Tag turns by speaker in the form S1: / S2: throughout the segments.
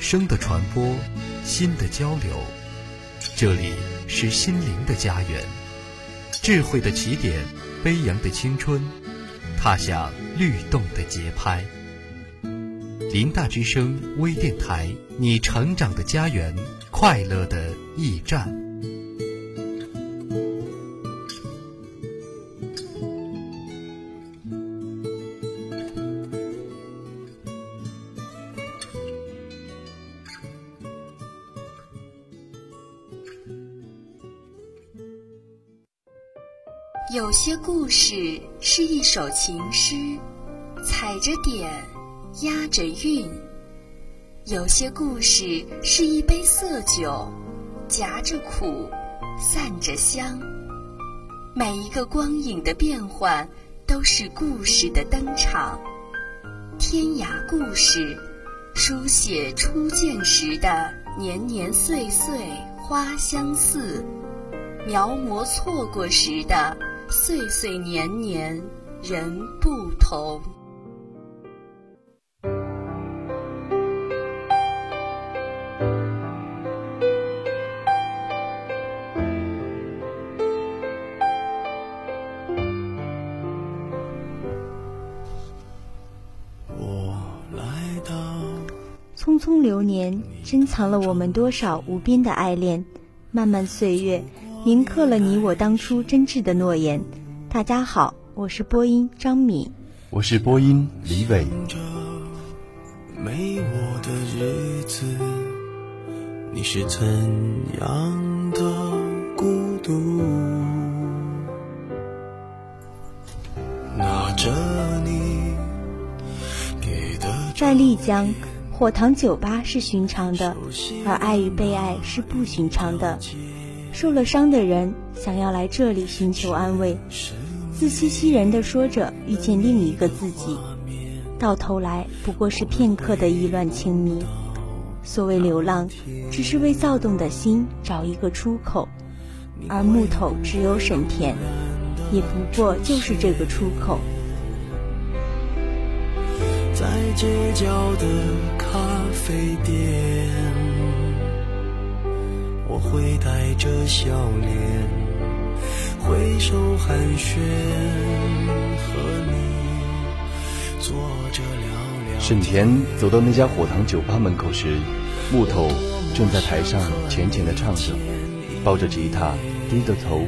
S1: 声的传播，心的交流。这里是心灵的家园，智慧的起点，飞扬的青春，踏响律动的节拍。林大之声微电台，你成长的家园，快乐的驿站。
S2: 首情诗，踩着点，押着韵；有些故事是一杯色酒，夹着苦，散着香。每一个光影的变换，都是故事的登场。天涯故事，书写初见时的年年岁岁花相似，描摹错过时的。岁岁年年，人不同。
S3: 匆匆流年，珍藏了我们多少无边的爱恋。漫漫岁月。铭刻了你我当初真挚的诺言。大家好，我是播音张敏，
S1: 我是播音李伟。
S4: 没我的日子，你是怎样的孤独？拿着你给的。
S3: 在丽江，火塘酒吧是寻常的，而爱与被爱是不寻常的。受了伤的人想要来这里寻求安慰，自欺欺人的说着遇见另一个自己，到头来不过是片刻的意乱情迷。所谓流浪，只是为躁动的心找一个出口，而木头只有沈田，也不过就是这个出口。
S4: 在街角的咖啡店。我会带着笑脸挥手寒暄，和你坐着聊聊。
S1: 沈田走到那家火塘酒吧门口时，木头正在台上浅浅的唱着，抱着吉他，低着头，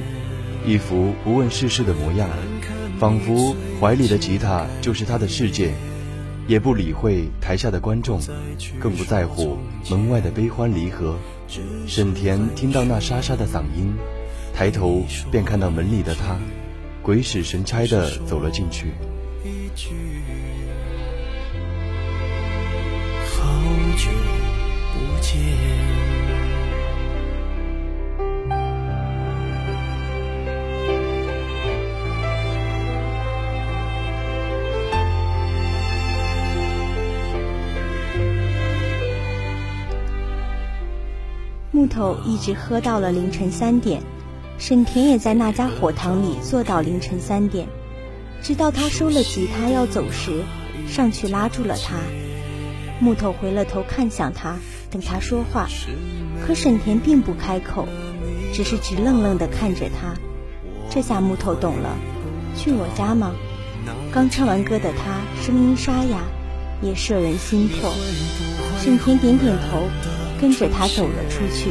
S1: 一副不问世事的模样，仿佛怀里的吉他就是他的世界，也不理会台下的观众，更不在乎门外的悲欢离合。沈田听到那沙沙的嗓音，抬头便看到门里的他，鬼使神差的走了进去。
S4: 好久不见。
S3: 木头一直喝到了凌晨三点，沈田也在那家火塘里坐到凌晨三点，直到他收了吉他要走时，上去拉住了他。木头回了头看向他，等他说话，可沈田并不开口，只是直愣愣地看着他。这下木头懂了，去我家吗？刚唱完歌的他声音沙哑，也摄人心魄。沈田点点头。跟着他走了出去，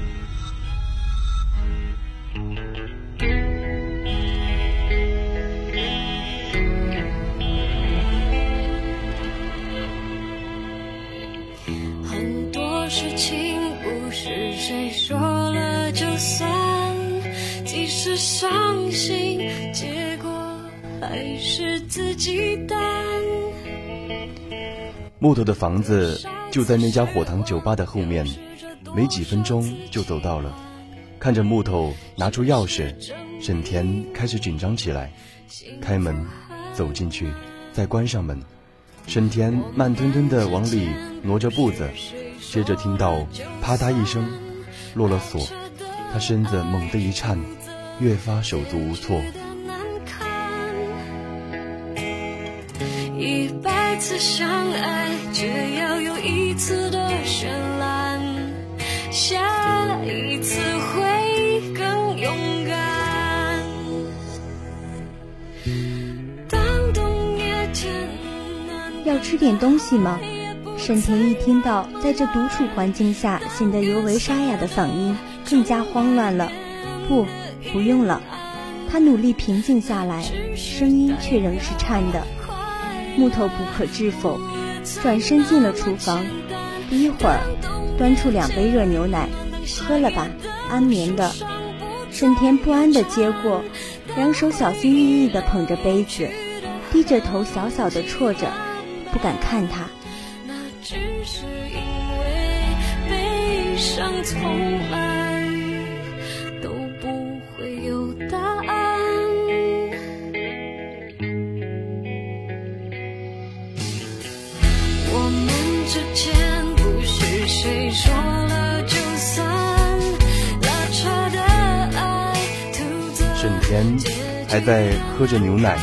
S1: 还是自己带木头的房子就在那家火塘酒吧的后面，没几分钟就走到了，看着木头，拿出钥匙，沈田开始紧张起来，开门，走进去，再关上门，沈田慢吞吞的往里挪着步子，接着听到啪嗒一声，落了锁，他身子猛地一颤，越发手足无措。
S5: 一百次相爱，只要有一次的绚烂，下一次会更勇敢。当冬夜渐暖，
S3: 要吃点东西吗？沈田一听到在这独处环境下显得尤为沙哑的嗓音，更加慌乱了。不，不用了。他努力平静下来，声音却仍是颤的。木头不可置否，转身进了厨房。不一会儿，端出两杯热牛奶，喝了吧，安眠的。沈田不安地接过，两手小心翼翼地捧着杯子，低着头小小的啜着，不敢看他。
S5: 那只是因为悲伤从来增
S1: 沈田还在喝着牛奶，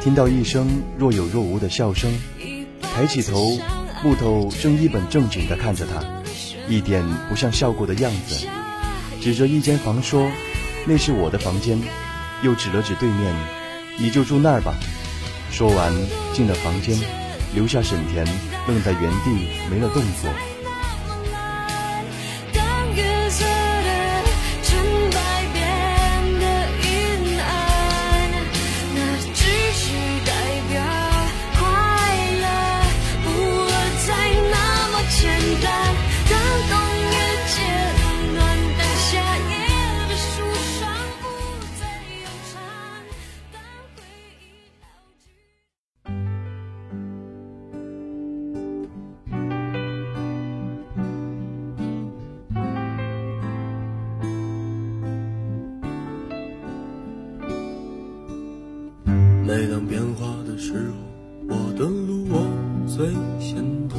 S1: 听到一声若有若无的笑声，抬起头，木头正一本正经地看着他，一点不像笑过的样子，指着一间房说：“那是我的房间。”又指了指对面：“你就住那儿吧。”说完进了房间，留下沈田愣在原地没了动作。
S4: 时候，我的路我最先走。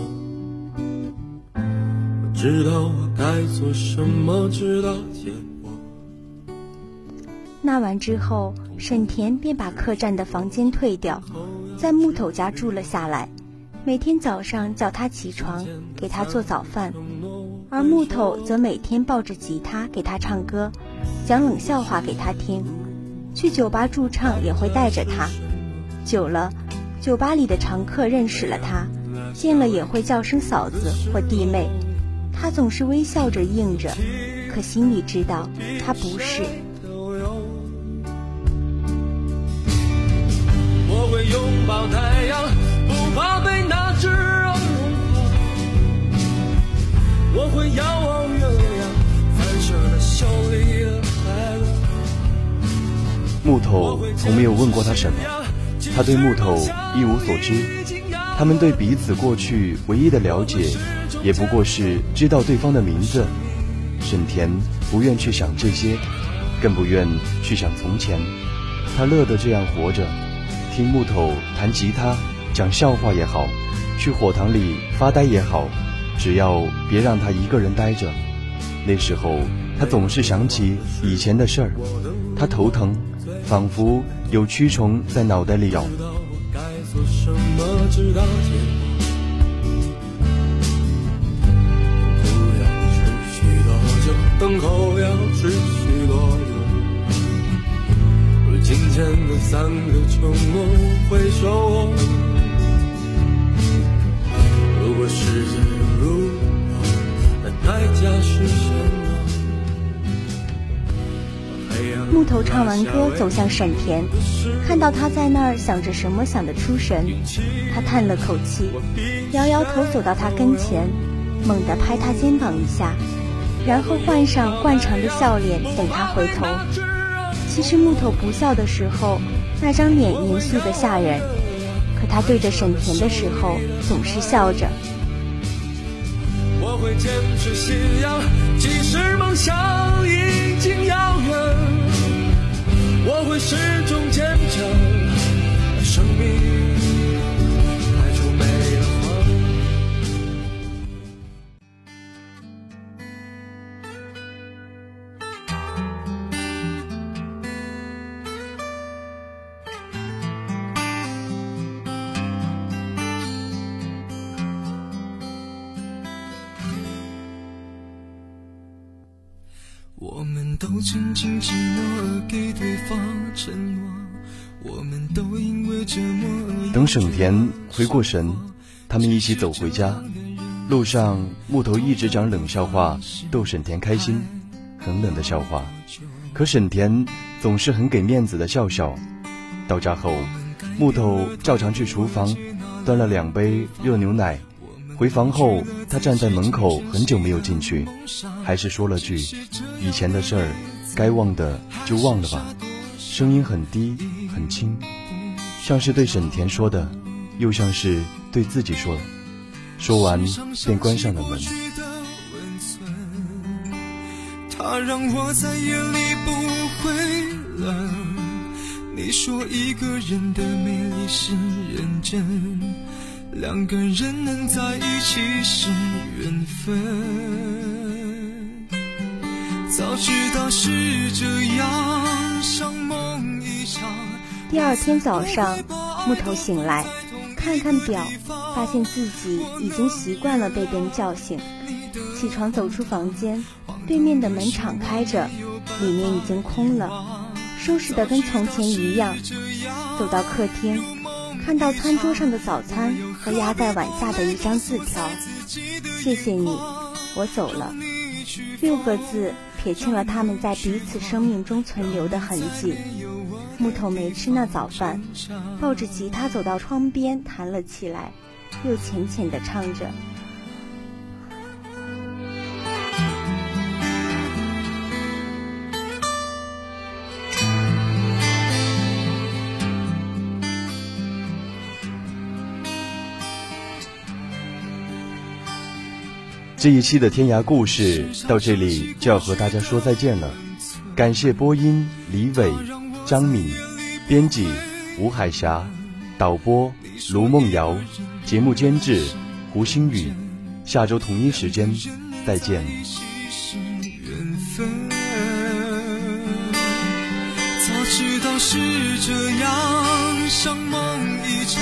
S4: 知道我该做什么，直到结果。
S3: 那晚之后，沈田便把客栈的房间退掉，在木头家住了下来。每天早上叫他起床，给他做早饭，而木头则每天抱着吉他给他唱歌，讲冷笑话给他听。去酒吧驻唱也会带着他。久了，酒吧里的常客认识了他，见了也会叫声嫂子或弟妹。他总是微笑着应着，可心里知道他不是。
S4: 我会拥抱太阳，不怕被那炙热融化。我会遥望月亮，反射的秀丽的快乐。
S1: 木头从没有问过他什么，他对木头一无所知。他们对彼此过去唯一的了解，也不过是知道对方的名字。沈田不愿去想这些，更不愿去想从前。他乐得这样活着，听木头弹吉他、讲笑话也好，去火塘里发呆也好，只要别让他一个人呆着。那时候，他总是想起以前的事儿，他头疼，仿佛有蛆虫在脑袋里咬。
S4: 等候要持续多久？为今天的三个承诺，我
S3: 头唱完歌，走向沈田，看到他在那儿想着什么，想得出神。他叹了口气，摇摇头走到他跟前，猛地拍他肩膀一下，然后换上惯常的笑脸等他回头。其实木头不笑的时候，那张脸严肃的吓人，可他对着沈田的时候，总是笑着。
S6: 我会坚持信仰，即使梦想已我们都曾经寂寞而给对方承诺，我们都因为折磨。
S1: 等沈田回过神，他们一起走回家。路上，木头一直讲冷笑话逗沈田开心，很冷的笑话。可沈田总是很给面子的笑笑。到家后，木头照常去厨房端了两杯热牛奶。回房后，他站在门口很久没有进去，还是说了句：“以前的事儿，该忘的就忘了吧。”声音很低很轻，像是对沈田说的，又像是对自己说的。说完，便关上了门。
S6: 他让我在夜里不会冷。你说一个人的美丽是认真。两个人能在一起是缘分。早知道是这样，像梦一场。
S3: 第二天早上，木头醒来，看看表，发现自己已经习惯了被别人叫醒。起床走出房间，对面的门敞开着，里面已经空了，收拾的跟从前一样。走到客厅。看到餐桌上的早餐和压在碗下的一张字条，谢谢你，我走了。六个字撇清了他们在彼此生命中存留的痕迹。木头没吃那早饭，抱着吉他走到窗边弹了起来，又浅浅地唱着。
S1: 这一期的天涯故事到这里就要和大家说再见了，感谢播音李伟、张敏，编辑吴海霞，导播卢梦瑶，节目监制胡星宇，下周同一时间再见。
S6: 早知道是这样，像梦一场，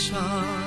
S6: 伤